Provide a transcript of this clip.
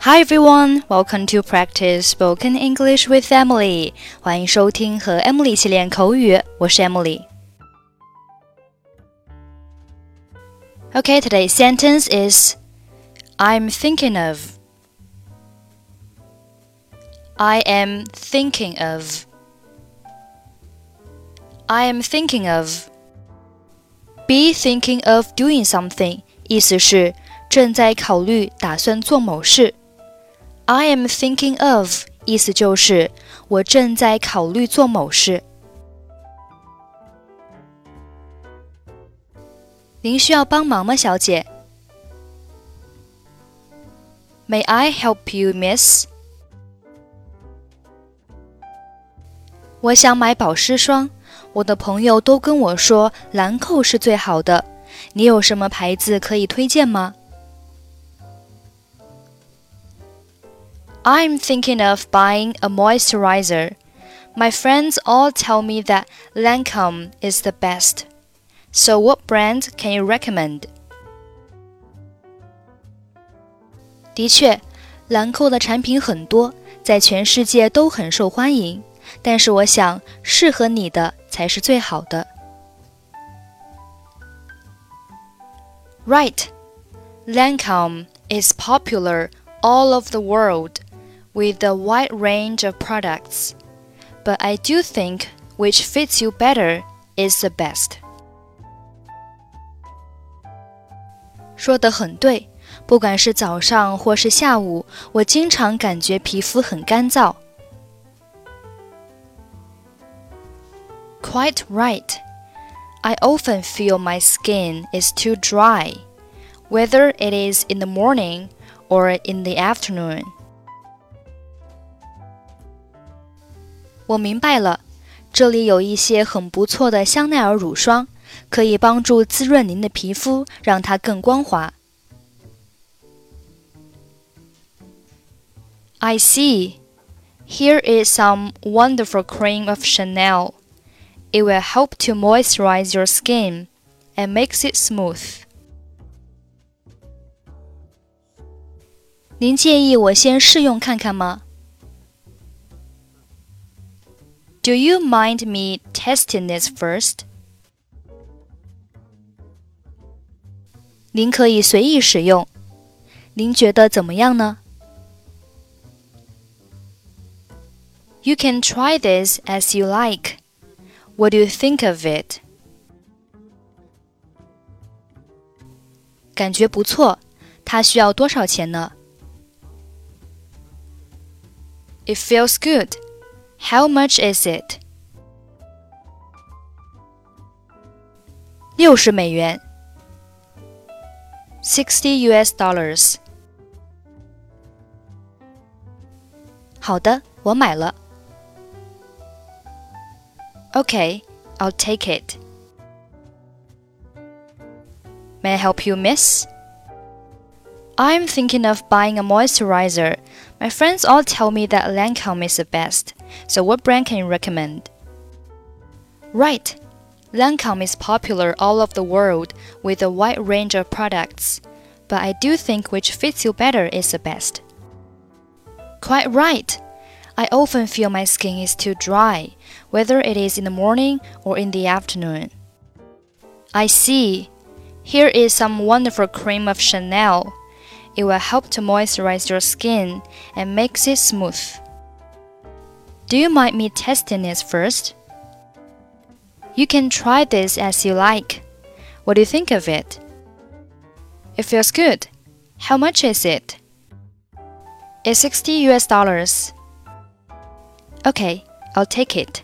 Hi everyone, welcome to practice spoken English with Emily. 欢迎收听和 Emily 一起练口语，我是 Emily。Okay, today's sentence is I'm thinking of. I am thinking of. I am thinking of. Be thinking of doing something，意思是正在考虑、打算做某事。 I am thinking of，意思就是我正在考虑做某事。您需要帮忙吗，小姐？May I help you, Miss？我想买保湿霜，我的朋友都跟我说兰蔻是最好的。你有什么牌子可以推荐吗 ？I'm thinking of buying a moisturizer. My friends all tell me that Lancome is the best. So, what brand can you recommend? 的确，兰蔻的产品很多，在全世界都很受欢迎。但是我想，适合你的才是最好的。Right, Lancome is popular all over the world with a wide range of products, but I do think which fits you better is the best. 说得很对，不管是早上或是下午，我经常感觉皮肤很干燥。Quite right. I often feel my skin is too dry, whether it is in the morning or in the afternoon. 我明白了，这里有一些很不错的香奈儿乳霜，可以帮助滋润您的皮肤，让它更光滑。I see. Here is some wonderful cream of Chanel. It will help to moisturize your skin and makes it smooth. 您介意我先试用看看吗 ？Do you mind me testing this first? 您可以随意使用。您觉得怎么样呢？You can try this as you like. What do you think of it? 感觉不错。它需要多少钱呢？It feels good. How much is it? 六十美元。Sixty U.S. dollars. 好的，我买了。Okay, I'll take it. May I help you, miss? I'm thinking of buying a moisturizer. My friends all tell me that Lancome is the best. So what brand can you recommend? Right. Lancome is popular all over the world with a wide range of products, but I do think which fits you better is the best. Quite right. I often feel my skin is too dry, whether it is in the morning or in the afternoon. I see. Here is some wonderful cream of Chanel. It will help to moisturize your skin and makes it smooth. Do you mind me testing it first? You can try this as you like. What do you think of it? It feels good. How much is it? It's 60 US dollars. Okay, I'll take it.